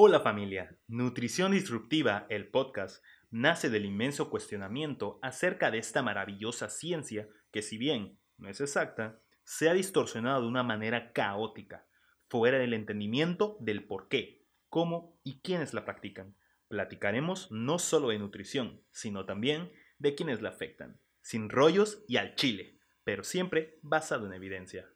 Hola familia, Nutrición Disruptiva, el podcast, nace del inmenso cuestionamiento acerca de esta maravillosa ciencia que si bien no es exacta, se ha distorsionado de una manera caótica, fuera del entendimiento del por qué, cómo y quiénes la practican. Platicaremos no solo de nutrición, sino también de quienes la afectan, sin rollos y al chile, pero siempre basado en evidencia.